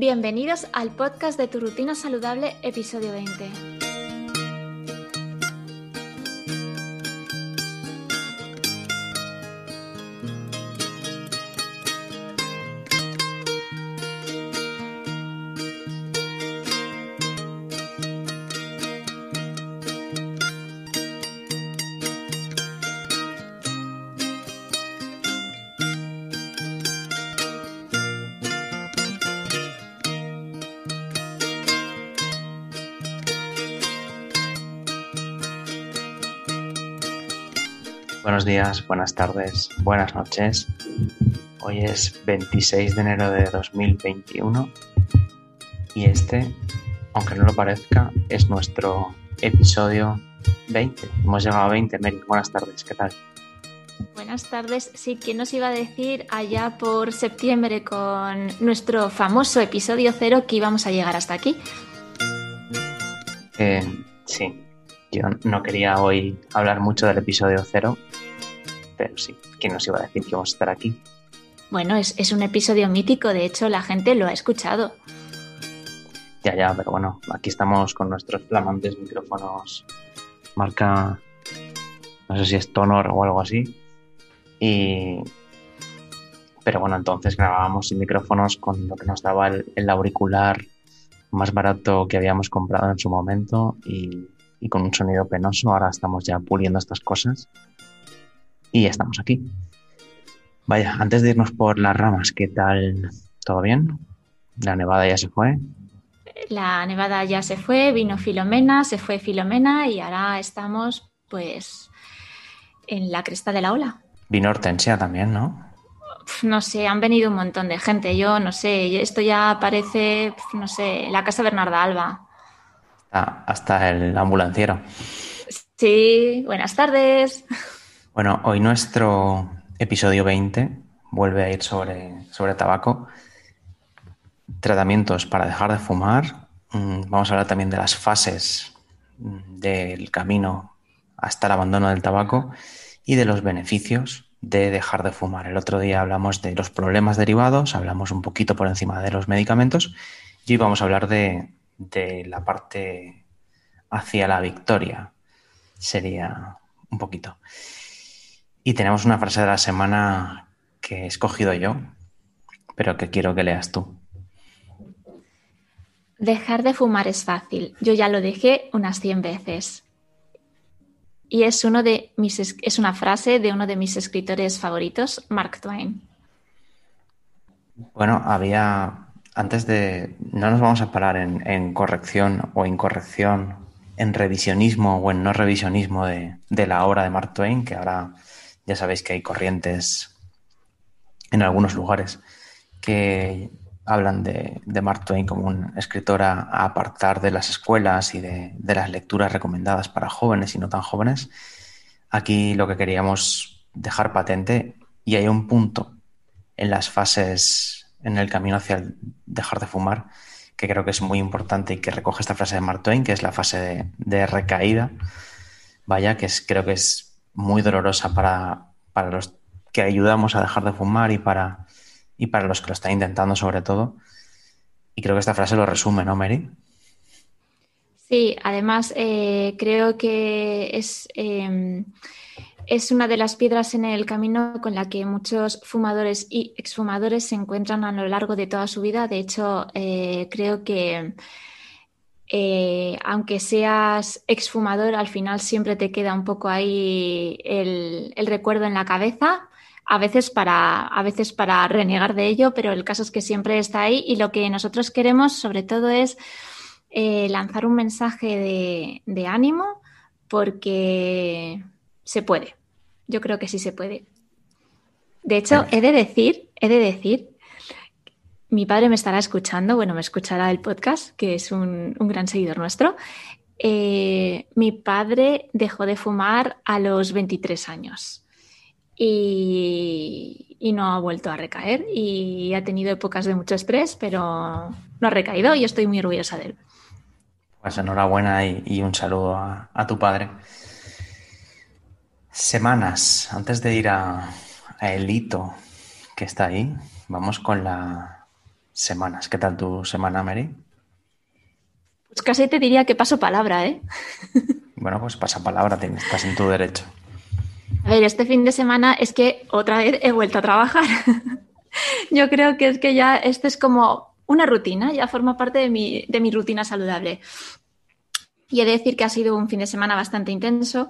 Bienvenidos al podcast de Tu Rutina Saludable, episodio 20. Buenos días, buenas tardes, buenas noches. Hoy es 26 de enero de 2021 y este, aunque no lo parezca, es nuestro episodio 20. Hemos llegado a 20, Mary. Buenas tardes, ¿qué tal? Buenas tardes. Sí, ¿quién nos iba a decir allá por septiembre con nuestro famoso episodio cero que íbamos a llegar hasta aquí? Eh, sí, yo no quería hoy hablar mucho del episodio cero, pero sí, ¿quién nos iba a decir que vamos a estar aquí? Bueno, es, es un episodio mítico, de hecho la gente lo ha escuchado. Ya, ya, pero bueno, aquí estamos con nuestros flamantes micrófonos marca, no sé si es Tonor o algo así. Y... Pero bueno, entonces grabábamos sin micrófonos con lo que nos daba el, el auricular más barato que habíamos comprado en su momento y, y con un sonido penoso. Ahora estamos ya puliendo estas cosas y ya estamos aquí. Vaya, antes de irnos por las ramas, ¿qué tal? ¿Todo bien? La nevada ya se fue. La nevada ya se fue, vino Filomena, se fue Filomena y ahora estamos pues en la cresta de la ola. Vino Hortensia también, ¿no? No sé, han venido un montón de gente. Yo no sé, esto ya parece, no sé, la casa Bernarda Alba. Ah, hasta el ambulanciero. Sí, buenas tardes. Bueno, hoy nuestro episodio 20 vuelve a ir sobre, sobre tabaco. Tratamientos para dejar de fumar. Mm, Vamos a hablar también de las fases mm, del camino hasta el abandono del tabaco y de los beneficios de dejar de fumar. El otro día hablamos de los problemas derivados, hablamos un poquito por encima de los medicamentos y hoy vamos a hablar de, de la parte hacia la victoria. Sería un poquito. Y tenemos una frase de la semana que he escogido yo, pero que quiero que leas tú. Dejar de fumar es fácil. Yo ya lo dejé unas 100 veces. Y es, uno de mis, es- una frase de uno de mis escritores favoritos, Mark Twain. Bueno, había, antes de, no nos vamos a parar en, en corrección o incorrección, en revisionismo o en no revisionismo de, de la obra de Mark Twain, que ahora ya sabéis que hay corrientes en algunos lugares que hablan de, de Mark Twain como un escritor a, apartar de las escuelas y de, de las lecturas recomendadas para jóvenes y no tan jóvenes. Aquí lo que queríamos dejar patente, y hay un punto en las fases, en el camino hacia el dejar de fumar, que creo que es muy importante y que recoge esta frase de Mark Twain, que es la fase de, de recaída, vaya, que es, creo que es muy dolorosa para, para los que ayudamos a dejar de fumar y para, y para los que lo están intentando sobre todo. Y creo que esta frase lo resume, ¿no, Mary? Sí, además eh, creo que es, eh, es una de las piedras en el camino con la que muchos fumadores y exfumadores se encuentran a lo largo de toda su vida. De hecho, eh, creo que eh, aunque seas exfumador, al final siempre te queda un poco ahí el, el recuerdo en la cabeza. A veces, para, a veces para renegar de ello, pero el caso es que siempre está ahí y lo que nosotros queremos sobre todo es eh, lanzar un mensaje de, de ánimo porque se puede. Yo creo que sí se puede. De hecho, he de decir, he de decir mi padre me estará escuchando, bueno, me escuchará el podcast, que es un, gran seguidor nuestro. Eh, mi padre dejó de fumar a los 23 años y, no ha vuelto a recaer y ha tenido épocas de mucho estrés, pero no ha recaído y estoy muy orgullosa de él. Pues enhorabuena y, un saludo a, tu padre. Semanas, antes de ir a, a el hito que está ahí, vamos con las semanas. ¿Qué tal tu semana, Mary? Pues casi te diría que paso palabra, ¿eh? Bueno, pues pasa palabra, estás en tu derecho. A ver, este fin de semana es que otra vez he vuelto a trabajar. Yo creo que es que ya esto es como una rutina, ya forma parte de mi, de mi rutina saludable. Y he de decir que ha sido un fin de semana bastante intenso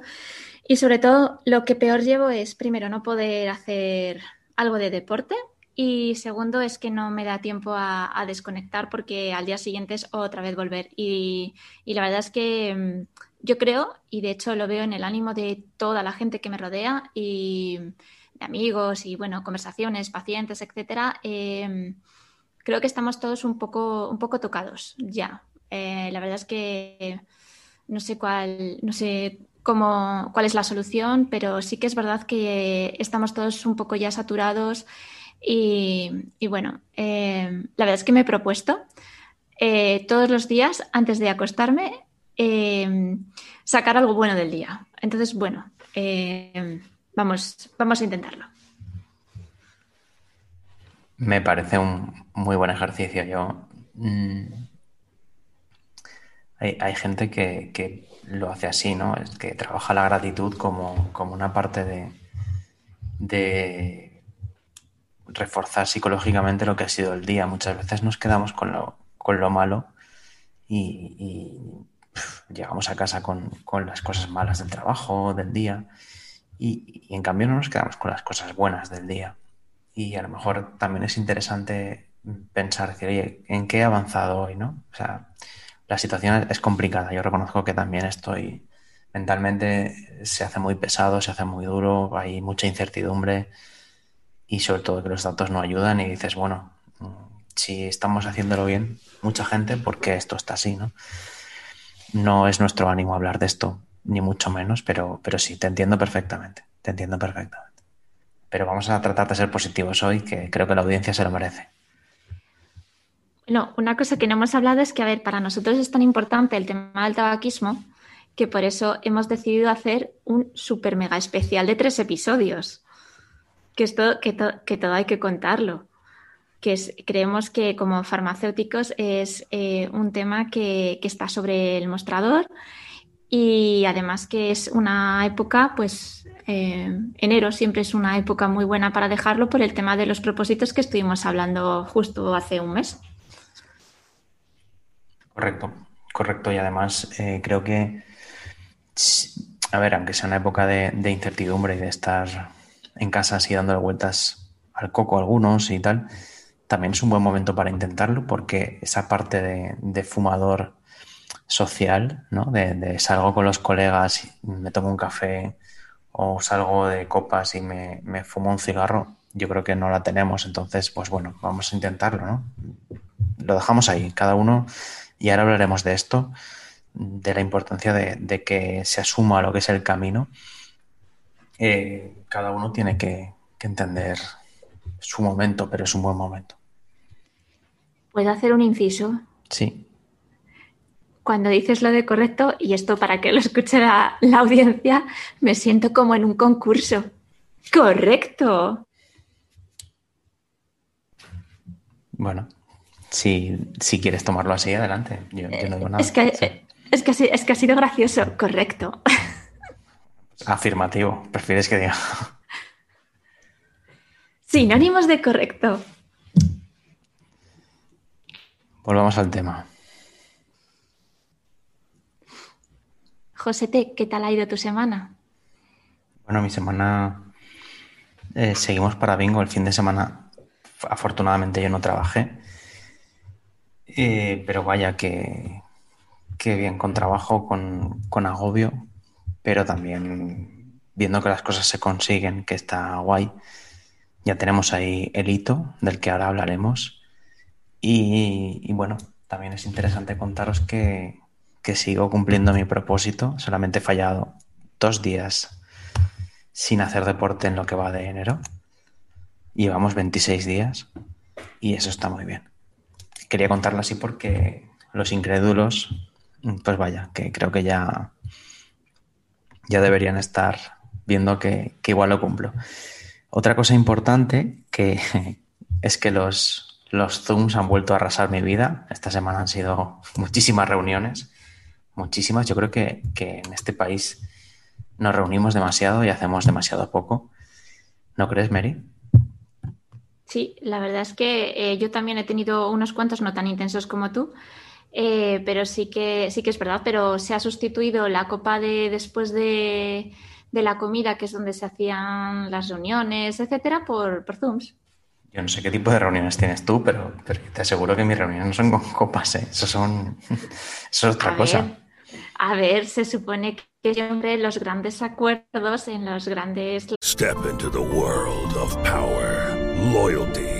y sobre todo lo que peor llevo es, primero, no poder hacer algo de deporte, y segundo es que no me da tiempo a, desconectar porque al día siguiente es otra vez volver. Y, la verdad es que mm, yo creo, y de hecho lo veo en el ánimo de toda la gente que me rodea y de amigos y bueno, conversaciones, pacientes, etcétera, em, creo que estamos todos un poco, un poco tocados ya. Eh, la verdad es que no sé cuál, no sé cómo, cuál es la solución, pero sí que es verdad que estamos todos un poco ya saturados y, bueno, eh, la verdad es que me he propuesto eh, todos los días, antes de acostarme, eh, sacar algo bueno del día. Entonces, bueno, vamos, vamos a intentarlo. Me parece un muy buen ejercicio. Yo mm, hay, gente que, lo hace así, ¿no? Es que trabaja la gratitud como, una parte de, de reforzar psicológicamente lo que ha sido el día. Muchas veces nos quedamos con lo, con lo malo y, llegamos a casa con, las cosas malas del trabajo, del día, y, en cambio no nos quedamos con las cosas buenas del día. Y a lo mejor también es interesante pensar, decir, oye, ¿en qué he avanzado hoy? ¿no? O sea, la situación es complicada. Yo reconozco que también estoy mentalmente, se hace muy pesado, se hace muy duro, hay mucha incertidumbre y sobre todo que los datos no ayudan y dices, bueno, si estamos haciéndolo bien, mucha gente, porque esto está así, ¿no? No es nuestro ánimo hablar de esto, ni mucho menos, pero, pero sí, te entiendo perfectamente, te entiendo perfectamente. Pero vamos a tratar de ser positivos hoy, que creo que la audiencia se lo merece. Bueno, una cosa que no hemos hablado es que, a ver, para nosotros es tan importante el tema del tabaquismo que por eso hemos decidido hacer un super mega especial de tres episodios que, esto, que, que todo hay que contarlo. Que creemos que como farmacéuticos es eh, un tema que, está sobre el mostrador y además que es una época, pues eh, enero siempre es una época muy buena para dejarlo por el tema de los propósitos que estuvimos hablando justo hace un mes. Correcto, correcto. Y además eh, creo que, a ver, aunque sea una época de, de incertidumbre y de estar en casa así dándole vueltas al coco algunos y tal, también es un buen momento para intentarlo porque esa parte de, fumador social, ¿no? De, salgo con los colegas me tomo un café o salgo de copas y me, me, fumo un cigarro, yo creo que no la tenemos. Entonces, pues bueno, vamos a intentarlo, ¿no? Lo dejamos ahí, cada uno, y ahora hablaremos de esto, de la importancia de que se asuma lo que es el camino eh, cada uno tiene que, entender su momento, pero es un buen momento. ¿Puedo hacer un inciso? Sí. Cuando dices lo de correcto, y esto para que lo escuche la, audiencia, me siento como en un concurso. ¡Correcto! Bueno, si, quieres tomarlo así, adelante. Yo, no digo nada. Es que, es, que, es que ha sido gracioso. Correcto. Afirmativo, prefieres que diga. Sinónimos de correcto. Volvamos al tema. Josete, ¿qué tal ha ido tu semana? Bueno, mi semana eh, seguimos para bingo. El fin de semana, afortunadamente, yo no trabajé. Eh, pero vaya que, que bien, con trabajo, con, con agobio, pero también viendo que las cosas se consiguen, que está guay. Ya tenemos ahí el hito del que ahora hablaremos Y, bueno, también es interesante contaros que, que sigo cumpliendo mi propósito. Solamente he fallado dos días sin hacer deporte en lo que va de enero. Llevamos 26 días y eso está muy bien. Quería contarlo así porque los incrédulos, pues vaya, que creo que ya, ya deberían estar viendo que, igual lo cumplo. Otra cosa importante que es que los, los Zooms han vuelto a arrasar mi vida. Esta semana han sido muchísimas reuniones, muchísimas. Yo creo que, que en este país nos reunimos demasiado y hacemos demasiado poco. ¿No crees, Mary? Sí, la verdad es que eh, yo también he tenido unos cuantos no tan intensos como tú, eh, pero sí que, sí que es verdad, pero se ha sustituido la copa de después de, la comida, que es donde se hacían las reuniones, etcétera, por, por Zooms. Yo no sé qué tipo de reuniones tienes tú, pero, te aseguro que mis reuniones no son con copas, ¿eh? Eso son. Eso es otra cosa. a ver, se supone que siempre los grandes acuerdos en los grandes. Step into the world of power. loyalty,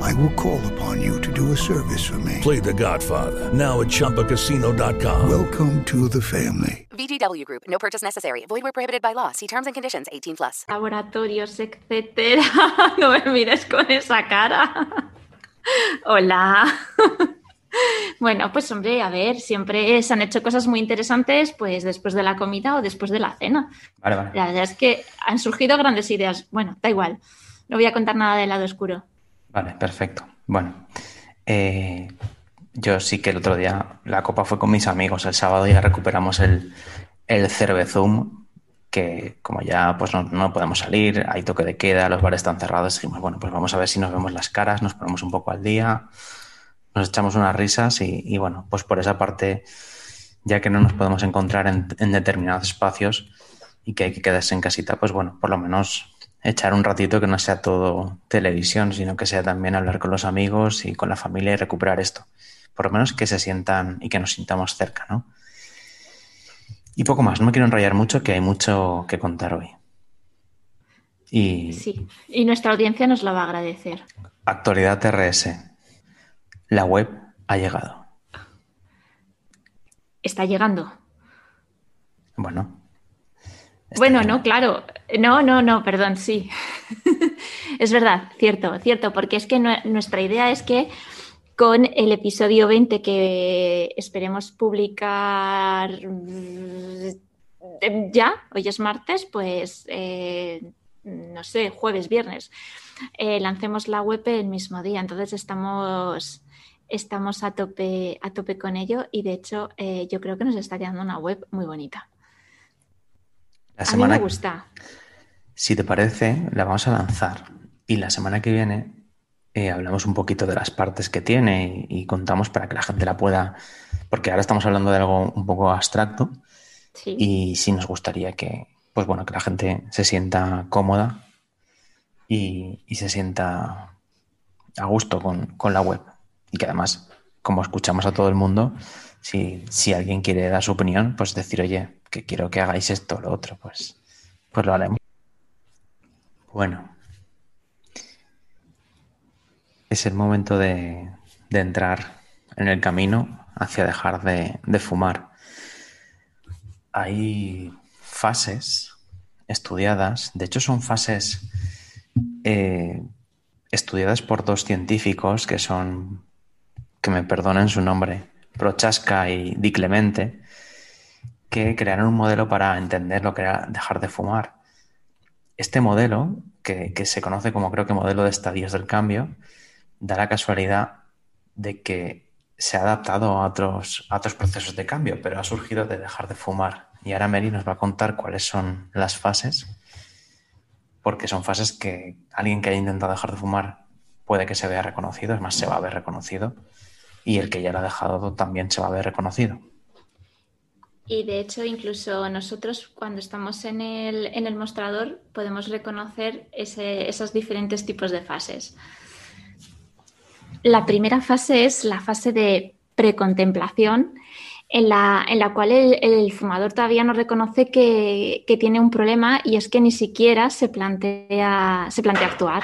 I will call upon you to do a service for me. Play the Godfather. Now at Chumpacasino.com. Welcome to the family. VGW Group. No purchase necessary. Void where prohibited by law. See terms and conditions 18 plus. Laboratorios, etcétera. no me mires con esa cara. Hola. Bueno, pues hombre, a ver, siempre se han hecho cosas muy interesantes pues después de la comida o después de la cena. Vale, vale. La verdad es que han surgido grandes ideas. Bueno, da igual. No voy a contar nada del lado oscuro. Vale, perfecto. Bueno, eh, yo sí que el otro día la copa fue con mis amigos. El sábado ya recuperamos el, el Cervezum, que como ya pues no, podemos salir, hay toque de queda, los bares están cerrados, dijimos, bueno, pues vamos a ver si nos vemos las caras, nos ponemos un poco al día, nos echamos unas risas y, bueno, pues por esa parte, ya que no nos podemos encontrar en, en determinados espacios y que hay que quedarse en casita, pues bueno, por lo menos echar un ratito que no sea todo televisión, sino que sea también hablar con los amigos y con la familia y recuperar esto. Por lo menos que se sientan y que nos sintamos cerca, ¿no? Y poco más, no me quiero enrollar mucho, que hay mucho que contar hoy. Y... Sí, y nuestra audiencia nos lo va a agradecer. Actualidad TRS. La web ha llegado. Está llegando. Bueno, bueno, no, claro. No, no, no, perdón, sí. es verdad, cierto, cierto, porque es que nuestra idea es que con el episodio 20 que esperemos publicar mm, ya, hoy es martes, pues eh, no sé, jueves, viernes, eh, lancemos la web el mismo día. Entonces estamos, estamos a, tope, a tope con ello y de hecho eh, yo creo que nos está quedando una web muy bonita. La semana, a mí me gusta. Si te parece, la vamos a lanzar. Y la semana que viene eh, hablamos un poquito de las partes que tiene y, contamos para que la gente la pueda. Porque ahora estamos hablando de algo un poco abstracto. Y sí nos gustaría que, pues bueno, que la gente se sienta cómoda y, se sienta a gusto con, con, la web. Y que además, como escuchamos a todo el mundo, si, si alguien quiere dar su opinión, pues decir, oye, que quiero que hagáis esto o lo otro, pues, pues lo haremos. Bueno, es el momento de, entrar en el camino hacia dejar de, fumar. Hay fases estudiadas, de hecho son fases eh, estudiadas por dos científicos que son, que me perdonen su nombre, Prochaska y Di Clemente, que crearon un modelo para entender lo que era dejar de fumar. Este modelo, que, se conoce como creo que modelo de estadios del cambio, da la casualidad de que se ha adaptado a otros, procesos de cambio, pero ha surgido de dejar de fumar. Y ahora Mary nos va a contar cuáles son las fases, porque son fases que alguien que haya intentado dejar de fumar puede que se vea reconocido, es más, se va a ver reconocido, y el que ya lo ha dejado también se va a ver reconocido. Y de hecho, incluso nosotros cuando estamos en el, en el mostrador podemos reconocer ese, esos diferentes tipos de fases. La primera fase es la fase de precontemplación, en la, en la cual el, fumador todavía no reconoce que, tiene un problema y es que ni siquiera se plantea, se plantea actuar.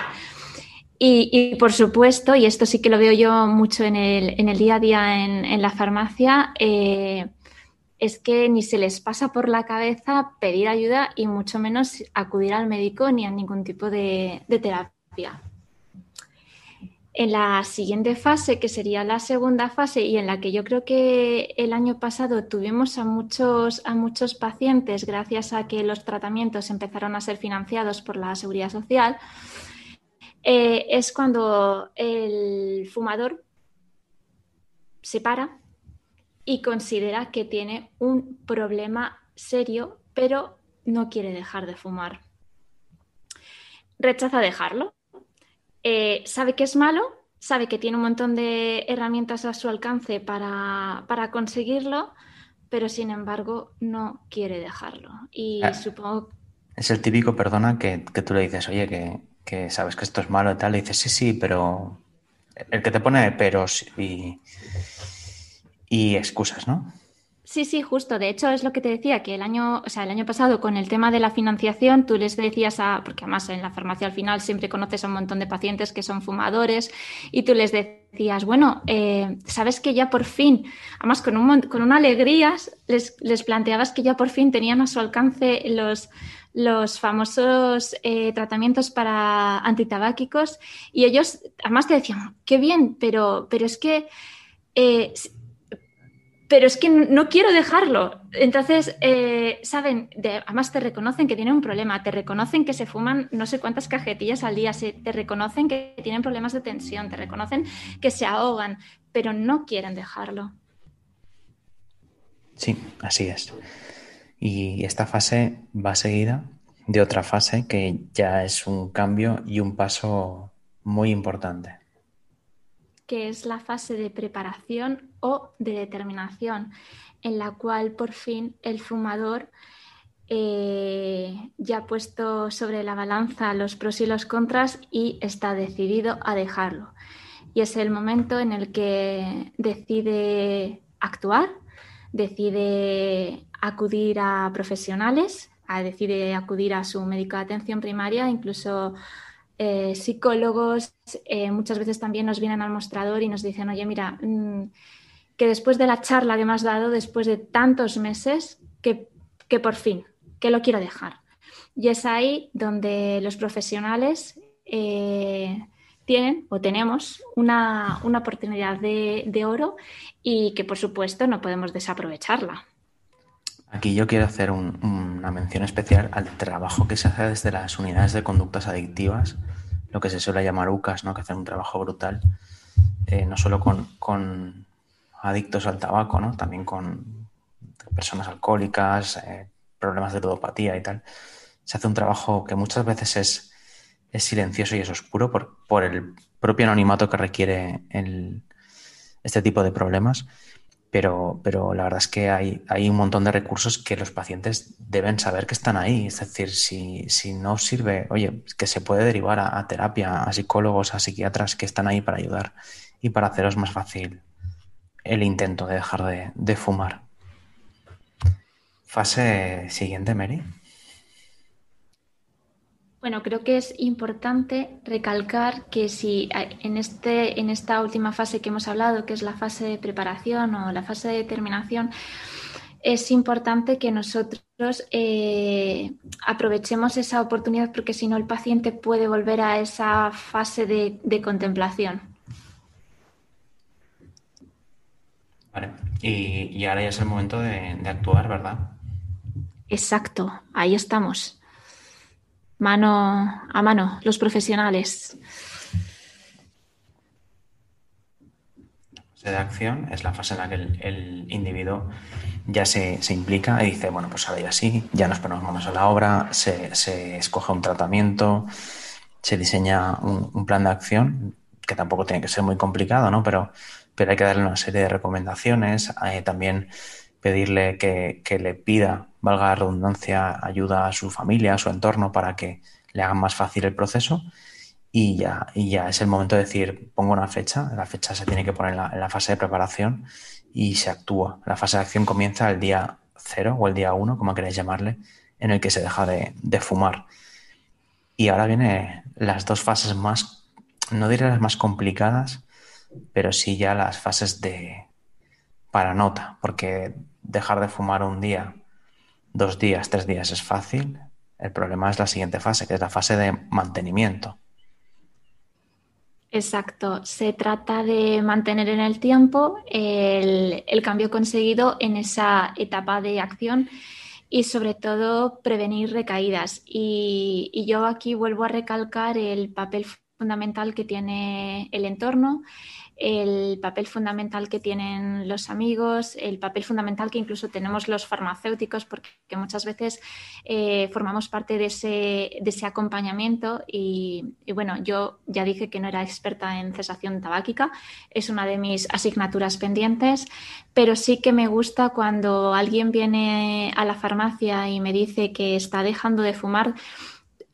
Y, por supuesto, y esto sí que lo veo yo mucho en el, día a día en, la farmacia, eh, es que ni se les pasa por la cabeza pedir ayuda y mucho menos acudir al médico ni a ningún tipo de terapia. En la siguiente fase, que sería la segunda fase y en la que yo creo que el año pasado tuvimos a muchos, a muchos pacientes gracias a que los tratamientos empezaron a ser financiados por la seguridad social, eh, es cuando el fumador se para y considera que tiene un problema serio, pero no quiere dejar de fumar. Rechaza dejarlo eh, sabe que es malo, sabe que tiene un montón de herramientas a su alcance para, conseguirlo, pero sin embargo no quiere dejarlo. Y ah. supongo... Es el típico, perdona, que, tú le dices, oye, que, sabes que esto es malo y tal, le dices, sí, sí, pero el que te pone peros y, y excusas, ¿no? Sí, sí, justo. De hecho, es lo que te decía, que el año, o sea, el año pasado con el tema de la financiación, tú les decías a, porque además en la farmacia al final siempre conoces a un montón de pacientes que son fumadores, y tú les decías, bueno, eh, sabes que ya por fin, además con, un, con una alegría, les, les planteabas que ya por fin tenían a su alcance los, los famosos eh, tratamientos para antitabáquicos, y ellos además te decían, qué bien, pero, pero es que eh, pero es que no quiero dejarlo. Entonces, eh, saben, además te reconocen que tienen un problema, te reconocen que se fuman no sé cuántas cajetillas al día, te reconocen que tienen problemas de tensión, te reconocen que se ahogan, pero no quieren dejarlo. Sí, así es. Y esta fase va seguida de otra fase que ya es un cambio y un paso muy importante que es la fase de preparación o de determinación, en la cual por fin el fumador eh, ya ha puesto sobre la balanza los pros y los contras y está decidido a dejarlo. Y es el momento en el que decide actuar, decide acudir a profesionales, decide acudir a su médico de atención primaria, incluso eh, psicólogos eh, muchas veces también nos vienen al mostrador y nos dicen, oye, mira, mm, que después de la charla que me has dado, después de tantos meses, que, por fin, que lo quiero dejar. Y es ahí donde los profesionales eh, tienen o tenemos una, oportunidad de, oro y que por supuesto no podemos desaprovecharla. Aquí yo quiero hacer una mención especial al trabajo que se hace desde las unidades de conductas adictivas, lo que se suele llamar UCAS, ¿no? que hacen un trabajo brutal, eh, no solo con, adictos al tabaco, ¿no? también con personas alcohólicas, eh, problemas de ludopatía y tal. Se hace un trabajo que muchas veces es, es silencioso y es oscuro por, por el propio anonimato que requiere este tipo de problemas pero, pero la verdad es que hay, hay, un montón de recursos que los pacientes deben saber que están ahí. Es decir, si, si no sirve, oye, que se puede derivar a, terapia, a psicólogos, a psiquiatras que están ahí para ayudar y para haceros más fácil el intento de dejar de, de fumar. Fase siguiente, Mary. Bueno, creo que es importante recalcar que si en, este, en esta última fase que hemos hablado, que es la fase de preparación o la fase de determinación, es importante que nosotros eh, aprovechemos esa oportunidad porque si no el paciente puede volver a esa fase de, contemplación. Vale, y, ahora ya es el momento de actuar, ¿verdad? Exacto, ahí estamos mano a mano, los profesionales. de acción es la fase en la que el, individuo ya se, implica y dice, bueno, pues ahora ya sí, ya nos ponemos manos a la obra, se, escoge un tratamiento, se diseña un, plan de acción, que tampoco tiene que ser muy complicado, ¿no? Pero, pero hay que darle una serie de recomendaciones. Eh, también pedirle que, que, le pida, valga la redundancia, ayuda a su familia, a su entorno para que le hagan más fácil el proceso y ya, y ya es el momento de decir, pongo una fecha, la fecha se tiene que poner en la, fase de preparación y se actúa. La fase de acción comienza el día cero o el día uno, como queréis llamarle, en el que se deja de, de fumar. Y ahora vienen las dos fases más, no diré las más complicadas, pero sí ya las fases de para nota, porque dejar de fumar un día, dos días, tres días es fácil. El problema es la siguiente fase, que es la fase de mantenimiento. Exacto, se trata de mantener en el tiempo el, cambio conseguido en esa etapa de acción y sobre todo prevenir recaídas. Y yo aquí vuelvo a recalcar el papel fundamental que tiene el entorno, el papel fundamental que tienen los amigos, el papel fundamental que incluso tenemos los farmacéuticos, porque muchas veces eh, formamos parte de ese, de ese acompañamiento. Y, bueno, yo ya dije que no era experta en cesación tabáquica, es una de mis asignaturas pendientes, pero sí que me gusta cuando alguien viene a la farmacia y me dice que está dejando de fumar.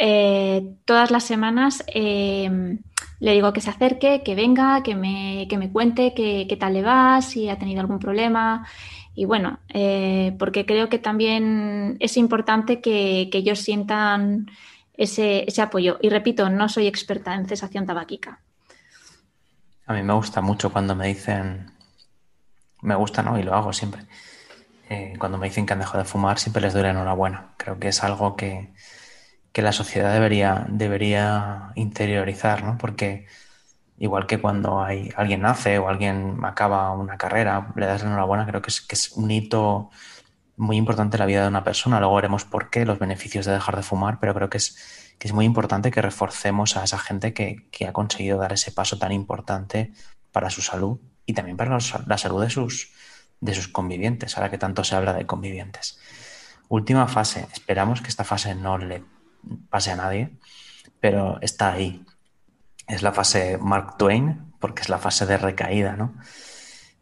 Eh, todas las semanas eh, le digo que se acerque, que venga, que me, que me cuente qué, qué, tal le va, si ha tenido algún problema. Y bueno, eh, porque creo que también es importante que, que ellos sientan ese, ese, apoyo. Y repito, no soy experta en cesación tabáquica. A mí me gusta mucho cuando me dicen, me gusta, ¿no? Y lo hago siempre. Eh, cuando me dicen que han dejado de fumar, siempre les doy la enhorabuena. Creo que es algo que, que la sociedad debería, debería interiorizar, ¿no? Porque igual que cuando hay, alguien nace o alguien acaba una carrera, le das la enhorabuena, creo que es, que es un hito muy importante en la vida de una persona. Luego veremos por qué, los beneficios de dejar de fumar, pero creo que es, que es muy importante que reforcemos a esa gente que, ha conseguido dar ese paso tan importante para su salud y también para la salud de sus, de sus convivientes, ahora que tanto se habla de convivientes. Última fase. Esperamos que esta fase no le pase a nadie, pero está ahí. Es la fase Mark Twain, porque es la fase de recaída, ¿no?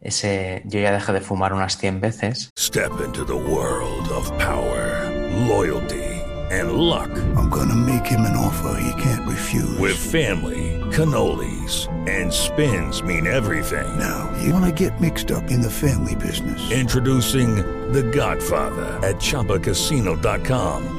Ese yo ya dejé de fumar unas 100 veces. Step into the world of power, loyalty and luck. I'm gonna make him an offer he can't refuse. With family, cannolis and spins mean everything. Now, you wanna get mixed up in the family business. Introducing The Godfather at chapacasino.com.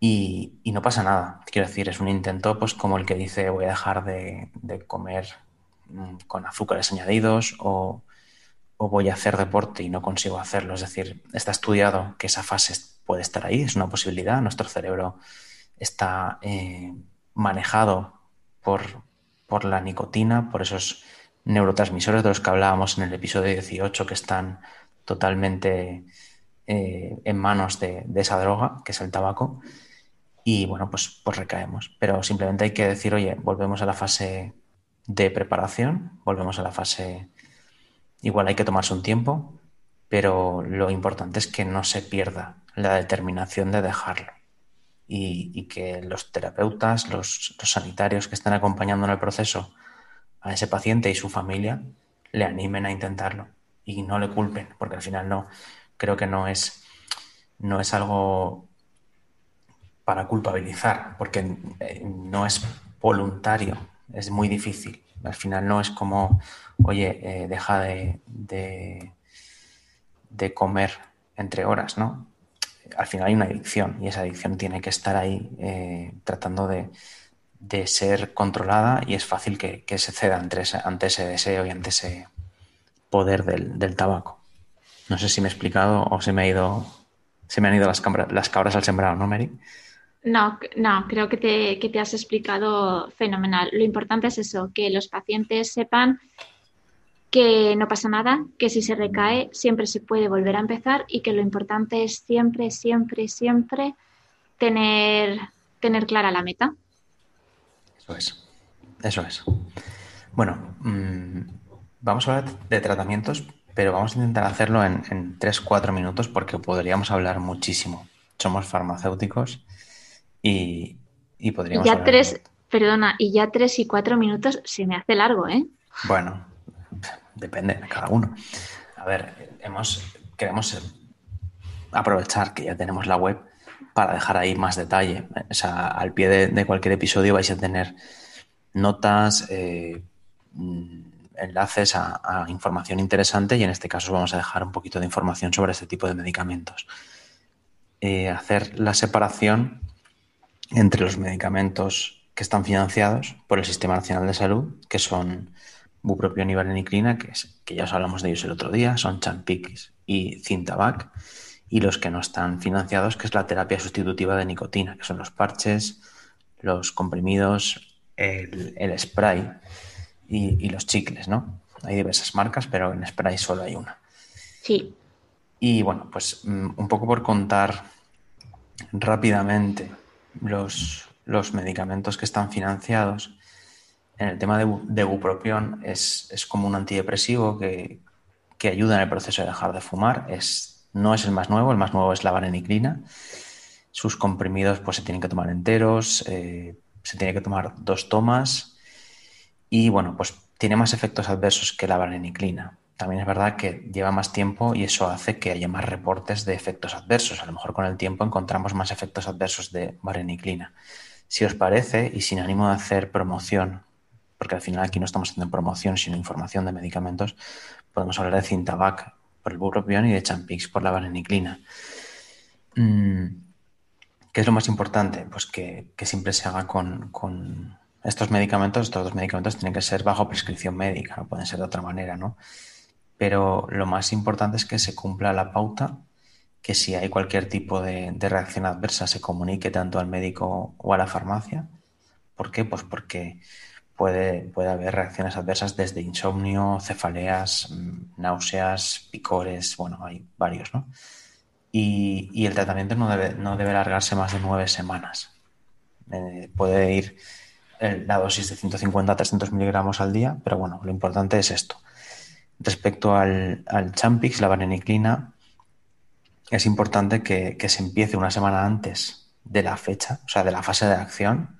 y, no pasa nada. Quiero decir, es un intento pues como el que dice voy a dejar de, comer mmm, con azúcares añadidos o, voy a hacer deporte y no consigo hacerlo. Es decir, está estudiado que esa fase puede estar ahí, es una posibilidad. Nuestro cerebro está eh, manejado por, por la nicotina, por esos neurotransmisores de los que hablábamos en el episodio 18 que están totalmente eh, en manos de, esa droga, que es el tabaco y bueno, pues, pues recaemos. Pero simplemente hay que decir, oye, volvemos a la fase de preparación, volvemos a la fase, igual hay que tomarse un tiempo, pero lo importante es que no se pierda la determinación de dejarlo y, que los terapeutas, los, los sanitarios que están acompañando en el proceso a ese paciente y su familia le animen a intentarlo y no le culpen, porque al final no, creo que no es, no es algo para culpabilizar, porque eh, no es voluntario, es muy difícil. Al final no es como, oye, eh, deja de, de, comer entre horas, ¿no? Al final hay una adicción y esa adicción tiene que estar ahí eh, tratando de, de ser controlada y es fácil que, se ceda ante ese, ante ese, deseo y ante ese poder del, tabaco. No sé si me he explicado o se me ha ido, se me han ido las, las cabras al sembrado, ¿no, Mary? No, no, creo que te, que te has explicado fenomenal. Lo importante es eso, que los pacientes sepan que no pasa nada, que si se recae siempre se puede volver a empezar y que lo importante es siempre, siempre, siempre tener, tener clara la meta. Eso es, eso es. Bueno, mm, vamos a hablar de tratamientos, pero vamos a intentar hacerlo en, en 3-4 minutos porque podríamos hablar muchísimo. Somos farmacéuticos y, podríamos... ya tres, perdona, y ya tres y cuatro minutos se me hace largo, ¿eh? Bueno, depende de cada uno. A ver, hemos, queremos aprovechar que ya tenemos la web para dejar ahí más detalle. O sea, al pie de, cualquier episodio vais a tener notas, eh, mm, enlaces a, información interesante y en este caso vamos a dejar un poquito de información sobre este tipo de medicamentos. Eh, hacer la separación entre los medicamentos que están financiados por el Sistema Nacional de Salud, que son bupropión y vareniclina, que, es, que ya os hablamos de ellos el otro día, son Champix y Cintabac, y los que no están financiados, que es la terapia sustitutiva de nicotina, que son los parches, los comprimidos, el, spray y, los chicles, ¿no? Hay diversas marcas, pero en spray solo hay una. Sí. Y bueno, pues mm, un poco por contar rápidamente los, los medicamentos que están financiados, en el tema de, de bupropión es, es, como un antidepresivo que, que, ayuda en el proceso de dejar de fumar. Es, no es el más nuevo, el más nuevo es la vareniclina. Sus comprimidos pues, se tienen que tomar enteros, eh, se tiene que tomar dos tomas y bueno, pues tiene más efectos adversos que la vareniclina. También es verdad que lleva más tiempo y eso hace que haya más reportes de efectos adversos. A lo mejor con el tiempo encontramos más efectos adversos de vareniclina. Si os parece, y sin ánimo de hacer promoción, porque al final aquí no estamos haciendo promoción, sino información de medicamentos, podemos hablar de Cintabac por el bupropión y de Champix por la vareniclina. Mm, ¿Qué es lo más importante? Pues que, siempre se haga con, con, estos medicamentos, estos dos medicamentos tienen que ser bajo prescripción médica, no pueden ser de otra manera, ¿no? Pero lo más importante es que se cumpla la pauta, que si hay cualquier tipo de, reacción adversa se comunique tanto al médico o a la farmacia. ¿Por qué? Pues porque puede, puede haber reacciones adversas desde insomnio, cefaleas, mm, náuseas, picores, bueno, hay varios, ¿no? Y, el tratamiento no debe, no debe alargarse más de nueve semanas. Eh, puede ir la dosis de 150 a 300 miligramos al día, pero bueno, lo importante es esto, Respecto al, Champix, la vareniclina, es importante que, se empiece una semana antes de la fecha, o sea, de la fase de acción.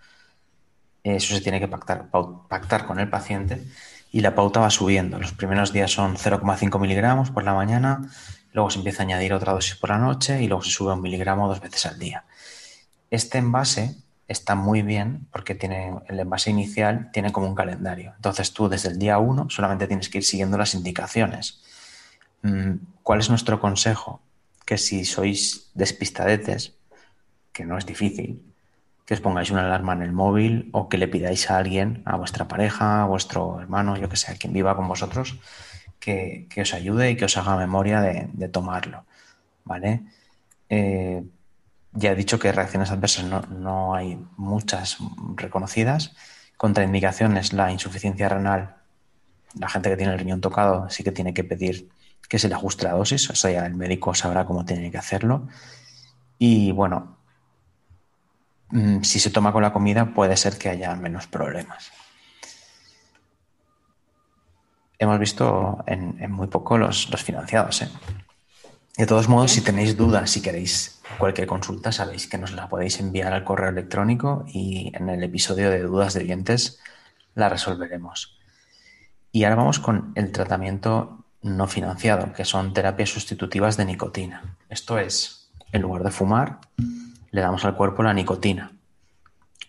Eso se tiene que pactar, pactar con el paciente y la pauta va subiendo. Los primeros días son 0,5 miligramos por la mañana, luego se empieza a añadir otra dosis por la noche y luego se sube un miligramo dos veces al día. Este envase está muy bien porque tiene el envase inicial tiene como un calendario. Entonces tú desde el día 1 solamente tienes que ir siguiendo las indicaciones. Mm, ¿Cuál es nuestro consejo? Que si sois despistadetes, que no es difícil, que os pongáis una alarma en el móvil o que le pidáis a alguien, a vuestra pareja, a vuestro hermano, yo que sé, a quien viva con vosotros, que, os ayude y que os haga memoria de, tomarlo. ¿Vale? Eh, ya he dicho que reacciones adversas no, hay muchas reconocidas. Contraindicaciones, la insuficiencia renal. La gente que tiene el riñón tocado sí que tiene que pedir que se le ajuste la dosis, o sea, ya el médico sabrá cómo tiene que hacerlo. Y bueno, mm, si se toma con la comida puede ser que haya menos problemas. Hemos visto en, muy poco los, los financiados. ¿eh? De todos modos, si tenéis dudas, si queréis cualquier consulta, sabéis que nos la podéis enviar al correo electrónico y en el episodio de dudas de dientes la resolveremos. Y ahora vamos con el tratamiento no financiado, que son terapias sustitutivas de nicotina. Esto es, en lugar de fumar, le damos al cuerpo la nicotina,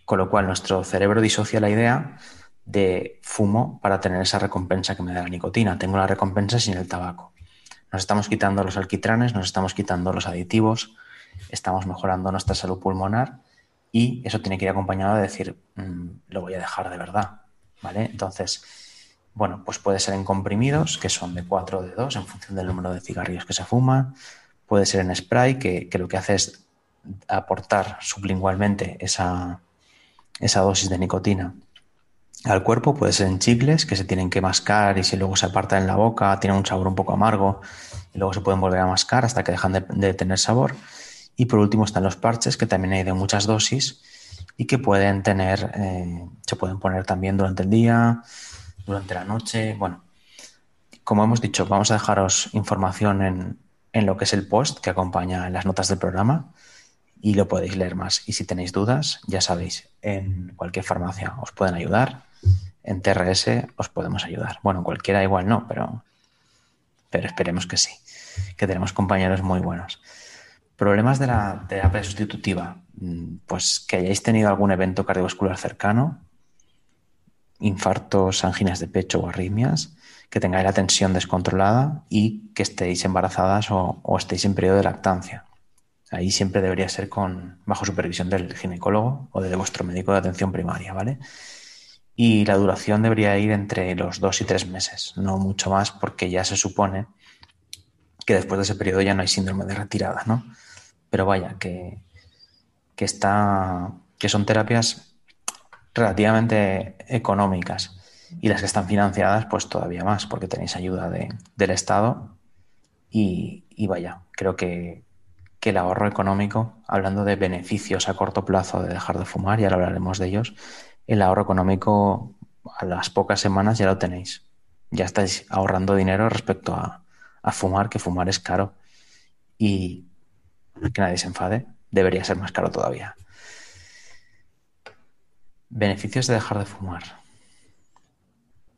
con lo cual nuestro cerebro disocia la idea de fumo para tener esa recompensa que me da la nicotina. Tengo la recompensa sin el tabaco. Nos estamos quitando los alquitranes, nos estamos quitando los aditivos, estamos mejorando nuestra salud pulmonar y eso tiene que ir acompañado de decir, mm, lo voy a dejar de verdad, ¿vale? Entonces, bueno, pues puede ser en comprimidos, que son de 4 o de 2 en función del número de cigarrillos que se fuman, puede ser en spray, que, que lo que hace es aportar sublingualmente esa, esa dosis de nicotina al cuerpo, puede ser en chicles que se tienen que mascar y si luego se apartan en la boca, tienen un sabor un poco amargo y luego se pueden volver a mascar hasta que dejan de, tener sabor. Y por último están los parches que también hay de muchas dosis y que pueden tener, eh, se pueden poner también durante el día, durante la noche. Bueno, como hemos dicho, vamos a dejaros información en, en lo que es el post que acompaña en las notas del programa y lo podéis leer más. Y si tenéis dudas, ya sabéis, en cualquier farmacia os pueden ayudar en TRS os podemos ayudar. Bueno, cualquiera igual no, pero, pero esperemos que sí, que tenemos compañeros muy buenos. Problemas de la terapia sustitutiva, mm, pues que hayáis tenido algún evento cardiovascular cercano, infartos, anginas de pecho o arritmias, que tengáis la tensión descontrolada y que estéis embarazadas o, o estéis en periodo de lactancia. Ahí siempre debería ser con bajo supervisión del ginecólogo o de vuestro médico de atención primaria, ¿vale? y la duración debería ir entre los dos y tres meses, no mucho más porque ya se supone que después de ese periodo ya no hay síndrome de retirada, ¿no? Pero vaya, que, que, está, que son terapias relativamente económicas y las que están financiadas pues todavía más porque tenéis ayuda del Estado y, y vaya, creo que, que el ahorro económico, hablando de beneficios a corto plazo de dejar de fumar, y ahora hablaremos de ellos, el ahorro económico a las pocas semanas ya lo tenéis. Ya estáis ahorrando dinero respecto a, fumar, que fumar es caro. Y que nadie se enfade, debería ser más caro todavía. Beneficios de dejar de fumar.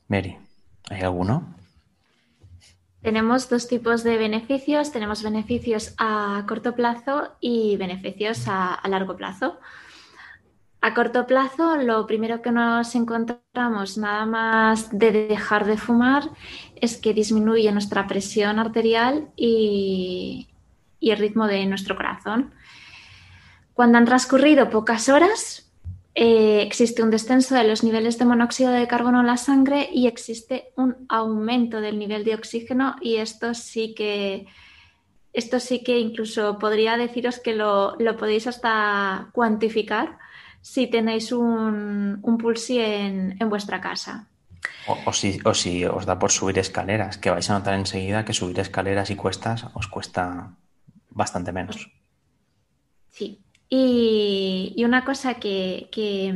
Mary, ¿hay alguno? Tenemos dos tipos de beneficios. Tenemos beneficios a corto plazo y beneficios a largo plazo. A corto plazo, lo primero que nos encontramos nada más de dejar de fumar es que disminuye nuestra presión arterial y, el ritmo de nuestro corazón. Cuando han transcurrido pocas horas, eh, existe un descenso de los niveles de monóxido de carbono en la sangre y existe un aumento del nivel de oxígeno y esto sí que esto sí que incluso podría deciros que lo, lo podéis hasta cuantificar si tenéis un, un pulsi en, vuestra casa. O, si, o si os da por subir escaleras, que vais a notar enseguida que subir escaleras y cuestas os cuesta bastante menos. Sí. Y, una cosa que, que,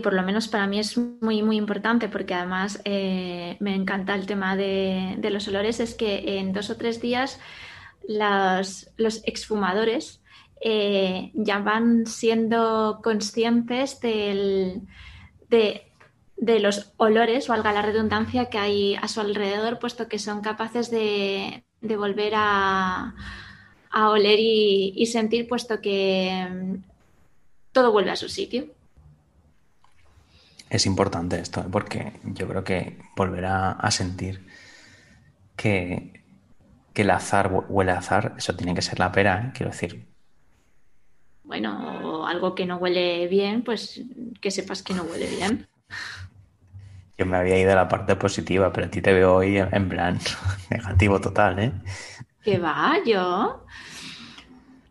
por lo menos para mí es muy, muy importante, porque además eh, me encanta el tema de, de, los olores, es que en dos o tres días los exfumadores eh, ya van siendo conscientes de, los olores, valga la redundancia, que hay a su alrededor, puesto que son capaces de, volver a, oler y, sentir, puesto que mm, todo vuelve a su sitio. Es importante esto, ¿eh? porque yo creo que volverá a sentir que, el azar huele a azar, eso tiene que ser la pera, ¿eh? quiero decir, bueno, algo que no huele bien, pues que sepas que no huele bien. Yo me había ido a la parte positiva, pero a ti te veo hoy en plan negativo total, ¿eh? Que va, yo.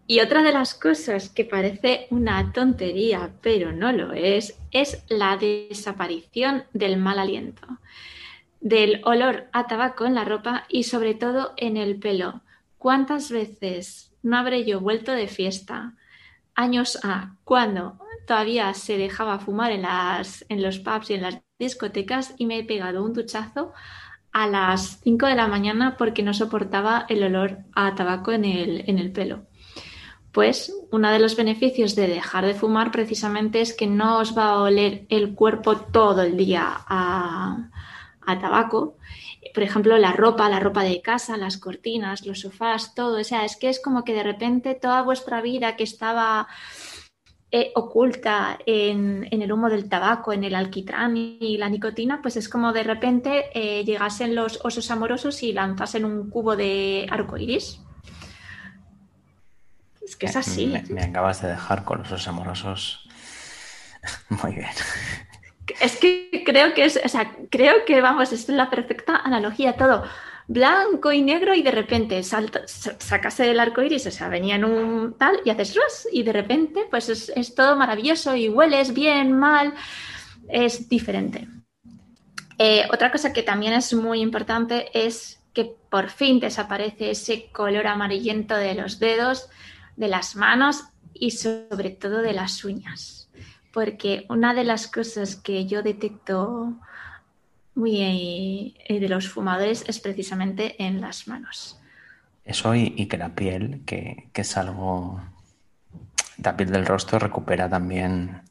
Y otra de las cosas que parece una tontería, pero no lo es, es la desaparición del mal aliento, del olor a tabaco en la ropa y sobre todo en el pelo. ¿Cuántas veces no habré yo vuelto de fiesta? Años a cuando todavía se dejaba fumar en, las, en los pubs y en las discotecas y me he pegado un duchazo a las 5 de la mañana porque no soportaba el olor a tabaco en el, en el pelo. Pues uno de los beneficios de dejar de fumar precisamente es que no os va a oler el cuerpo todo el día a, a tabaco por ejemplo, la ropa, la ropa de casa, las cortinas, los sofás, todo. O sea, es que es como que de repente toda vuestra vida que estaba eh, oculta en, el humo del tabaco, en el alquitrán y la nicotina, pues es como de repente eh, llegasen los osos amorosos y lanzasen un cubo de arco iris. Es que es así. Me, me acabas de dejar con los osos amorosos. Muy bien. Es que creo que es, o sea, creo que vamos, es la perfecta analogía todo. Blanco y negro y de repente salta, sa- sacas el arco iris, o sea, venía en un tal y haces ras y de repente pues es, es todo maravilloso y hueles bien, mal, es diferente. Eh, otra cosa que también es muy importante es que por fin desaparece ese color amarillento de los dedos, de las manos y sobre todo de las uñas. Porque una de las cosas que yo detecto muy eh, de los fumadores es precisamente en las manos. Eso y, y que la piel, que, que es algo. La piel del rostro recupera también.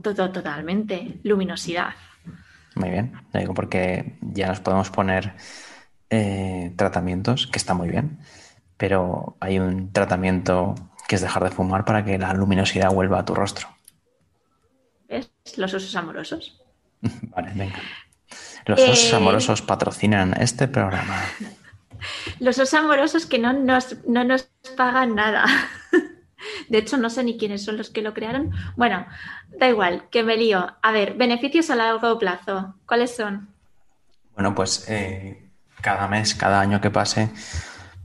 Todo totalmente. Luminosidad. Muy bien. Lo digo porque ya nos podemos poner eh, tratamientos, que está muy bien, pero hay un tratamiento que es dejar de fumar para que la luminosidad vuelva a tu rostro. ¿Ves? Los usos amorosos. Vale, venga. Los osos Eh, amorosos patrocinan este programa. Los osos amorosos que no nos, no nos pagan nada. De hecho, no sé ni quiénes son los que lo crearon. Bueno, da igual, que me lío. A ver, beneficios a largo plazo. ¿Cuáles son? Bueno, pues eh, cada mes, cada año que pase,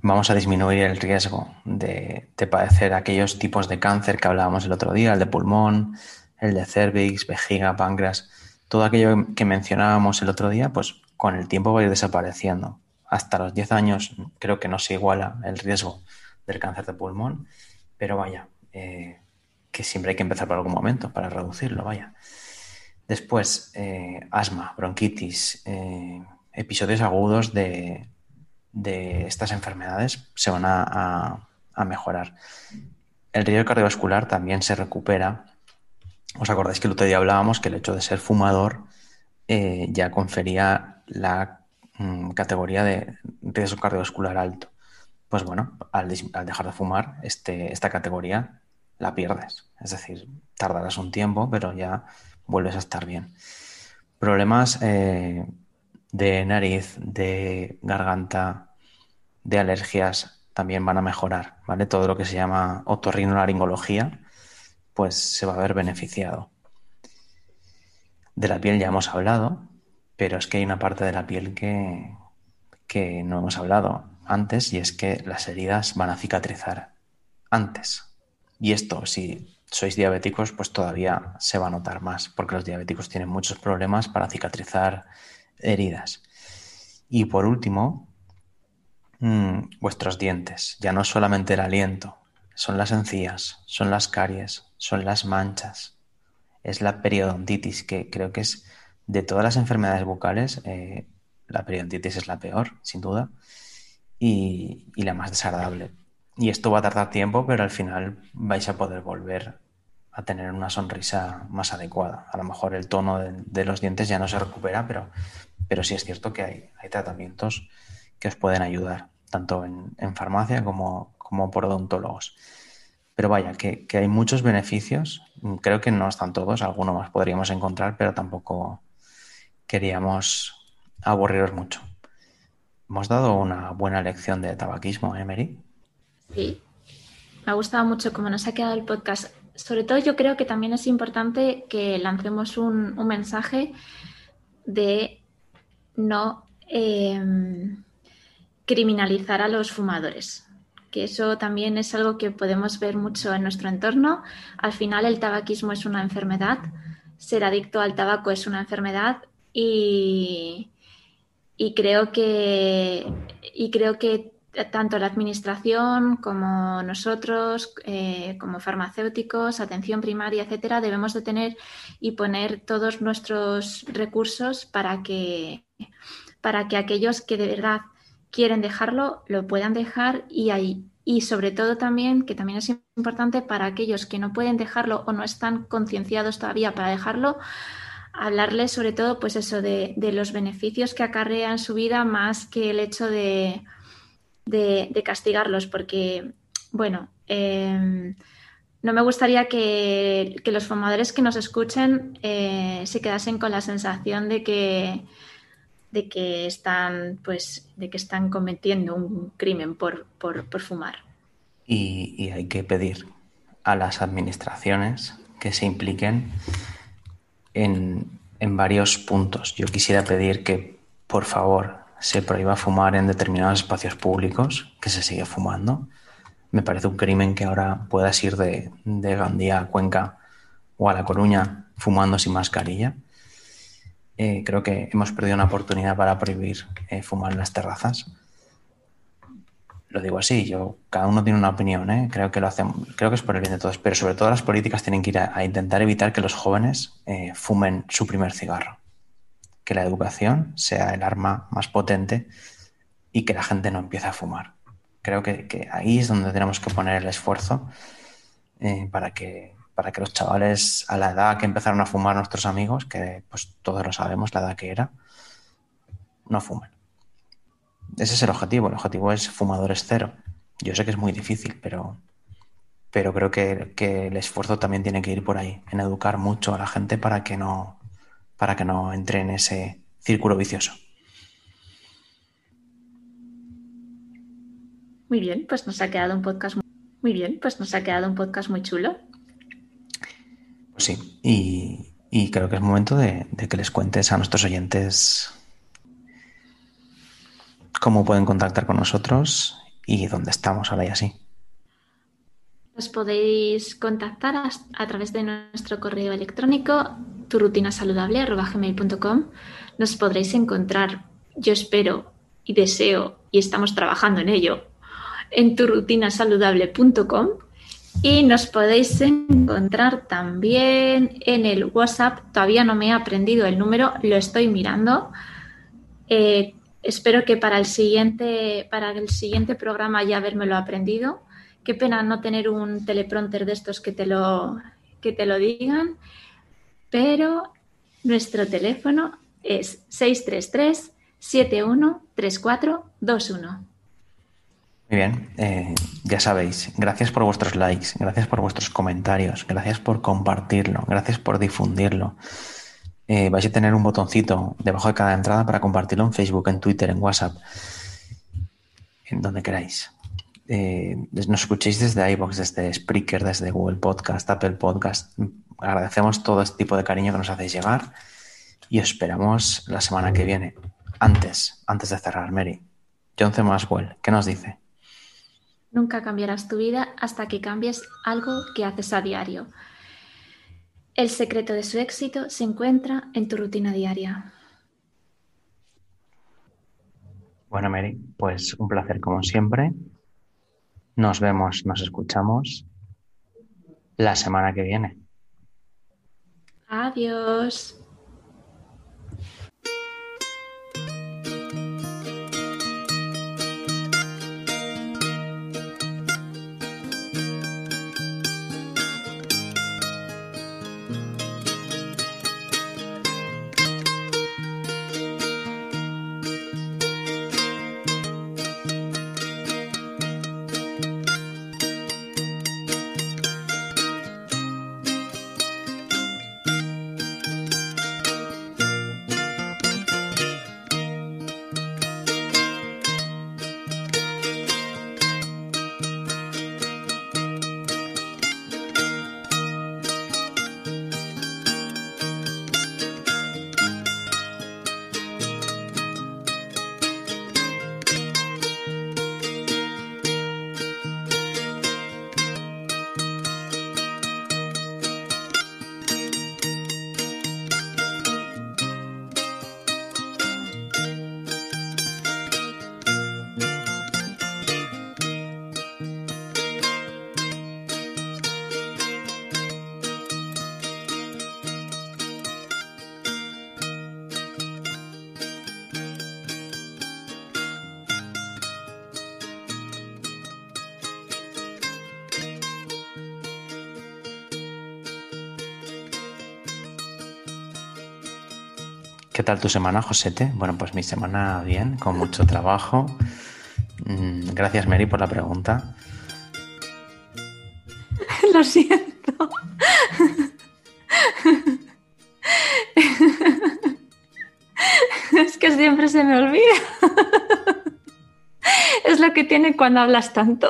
vamos a disminuir el riesgo de, de padecer aquellos tipos de cáncer que hablábamos el otro día, el de pulmón, el de cervix, vejiga, páncreas, todo aquello que mencionábamos el otro día, pues con el tiempo va a ir desapareciendo. Hasta los 10 años creo que no se iguala el riesgo del cáncer de pulmón, pero vaya, eh, que siempre hay que empezar por algún momento para reducirlo, vaya. Después, eh, asma, bronquitis, eh, episodios agudos de, de estas enfermedades se van a, a- mejorar. El riesgo cardiovascular también se recupera. ¿Os acordáis que el otro día hablábamos que el hecho de ser fumador eh, ya confería la mm, categoría de riesgo cardiovascular alto? Pues bueno, al dejar de fumar, este, esta categoría la pierdes. Es decir, tardarás un tiempo, pero ya vuelves a estar bien. Problemas eh, de nariz, de garganta, de alergias también van a mejorar, ¿vale? Todo lo que se llama otorrinolaringología, pues se va a ver beneficiado. De la piel ya hemos hablado, pero es que hay una parte de la piel que, que no hemos hablado antes y es que las heridas van a cicatrizar antes. Y esto, si sois diabéticos, pues todavía se va a notar más, porque los diabéticos tienen muchos problemas para cicatrizar heridas. Y por último, mm, vuestros dientes. Ya no solamente el aliento, son las encías, son las caries, son las manchas, es la periodontitis, que creo que es de todas las enfermedades bucales, eh, la periodontitis es la peor, sin duda, y, y la más desagradable. Y esto va a tardar tiempo, pero al final vais a poder volver a tener una sonrisa más adecuada. A lo mejor el tono de, los dientes ya no se recupera, pero, pero sí es cierto que hay, hay tratamientos que os pueden ayudar, tanto en, farmacia como, como por odontólogos. Pero vaya, que, que hay muchos beneficios. Creo que no están todos, alguno más podríamos encontrar, pero tampoco queríamos aburriros mucho. Hemos dado una buena lección de tabaquismo, ¿eh, Mary? Sí, me ha gustado mucho cómo nos ha quedado el podcast. Sobre todo yo creo que también es importante que lancemos un, mensaje de no eh, criminalizar a los fumadores, que eso también es algo que podemos ver mucho en nuestro entorno. Al final el tabaquismo es una enfermedad, ser adicto al tabaco es una enfermedad y, y creo que y creo que tanto la administración como nosotros, eh, como farmacéuticos, atención primaria, etcétera, debemos de tener y poner todos nuestros recursos para que, para que aquellos que de verdad quieren dejarlo lo puedan dejar y ahí. Y sobre todo también, que también es importante para aquellos que no pueden dejarlo o no están concienciados todavía para dejarlo, hablarles sobre todo, pues eso, de, de los beneficios que acarrea en su vida más que el hecho de, de, castigarlos, porque, bueno, eh, no me gustaría que, los fumadores que nos escuchen eh, se quedasen con la sensación de que, de que están, pues, de que están cometiendo un crimen por, por, por fumar. y, y hay que pedir a las administraciones que se impliquen en, en varios puntos. Yo quisiera pedir que, por favor, se prohíba fumar en determinados espacios públicos, que se sigue fumando. Me parece un crimen que ahora puedas ir de, de Gandía a Cuenca o a La Coruña fumando sin mascarilla. Eh, creo que hemos perdido una oportunidad para prohibir eh, fumar en las terrazas. Lo digo así, yo, cada uno tiene una opinión, ¿eh? creo que lo hacemos, creo que es por el bien de todos, pero sobre todo las políticas tienen que ir a, a intentar evitar que los jóvenes eh, fumen su primer cigarro que la educación sea el arma más potente y que la gente no empiece a fumar. Creo que, ahí es donde tenemos que poner el esfuerzo eh, para, que, para que los chavales a la edad que empezaron a fumar nuestros amigos, que pues todos lo sabemos la edad que era, no fumen. Ese es el objetivo, el objetivo es fumadores cero. Yo sé que es muy difícil, pero, pero creo que, que el esfuerzo también tiene que ir por ahí, en educar mucho a la gente para que no, para que no entre en ese círculo vicioso. Muy bien, pues nos ha quedado un podcast muy, muy bien, pues nos ha quedado un podcast muy chulo. Pues sí, y, y creo que es momento de, de, que les cuentes a nuestros oyentes cómo pueden contactar con nosotros y dónde estamos ahora y así. Nos podéis contactar a, través de nuestro correo electrónico turrutinasaludable.com. Nos podréis encontrar, yo espero y deseo, y estamos trabajando en ello, en turrutinasaludable.com. Y nos podéis encontrar también en el WhatsApp. Todavía no me he aprendido el número, lo estoy mirando. Eh, espero que para el siguiente, para el siguiente programa ya habérmelo aprendido. Qué pena no tener un teleprompter de estos que te lo, que te lo digan. Pero nuestro teléfono es 633 713421. Muy bien, eh, ya sabéis, gracias por vuestros likes, gracias por vuestros comentarios, gracias por compartirlo, gracias por difundirlo. Eh, vais a tener un botoncito debajo de cada entrada para compartirlo en Facebook, en Twitter, en WhatsApp, en donde queráis. Eh, nos escuchéis desde iVoox, desde Spreaker, desde Google Podcast, Apple Podcast. Agradecemos todo este tipo de cariño que nos hacéis llegar y os esperamos la semana que viene. Antes, antes de cerrar, Mary. John C. Maswell, ¿qué nos dice? Nunca cambiarás tu vida hasta que cambies algo que haces a diario. El secreto de su éxito se encuentra en tu rutina diaria. Bueno, Mary, pues un placer como siempre. Nos vemos, nos escuchamos la semana que viene. Adiós. ¿Qué tal tu semana, Josete? Bueno, pues mi semana bien, con mucho trabajo. Mm, Gracias, Mary, por la pregunta. Lo siento. Es que siempre se me olvida. Es lo que tiene cuando hablas tanto.